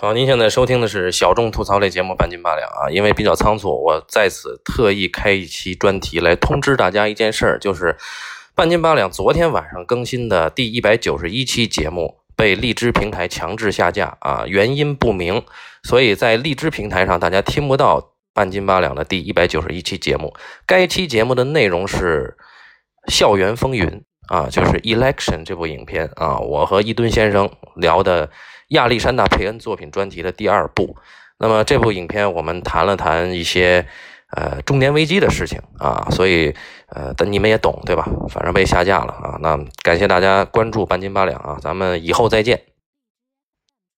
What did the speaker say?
好，您现在收听的是小众吐槽类节目《半斤八两》啊，因为比较仓促，我在此特意开一期专题来通知大家一件事儿，就是《半斤八两》昨天晚上更新的第一百九十一期节目被荔枝平台强制下架啊，原因不明，所以在荔枝平台上大家听不到《半斤八两》的第一百九十一期节目。该期节目的内容是《校园风云》啊，就是《Election》这部影片啊，我和伊敦先生聊的。亚历山大·佩恩作品专题的第二部，那么这部影片我们谈了谈一些呃中年危机的事情啊，所以呃但你们也懂对吧？反正被下架了啊，那感谢大家关注半斤八两啊，咱们以后再见。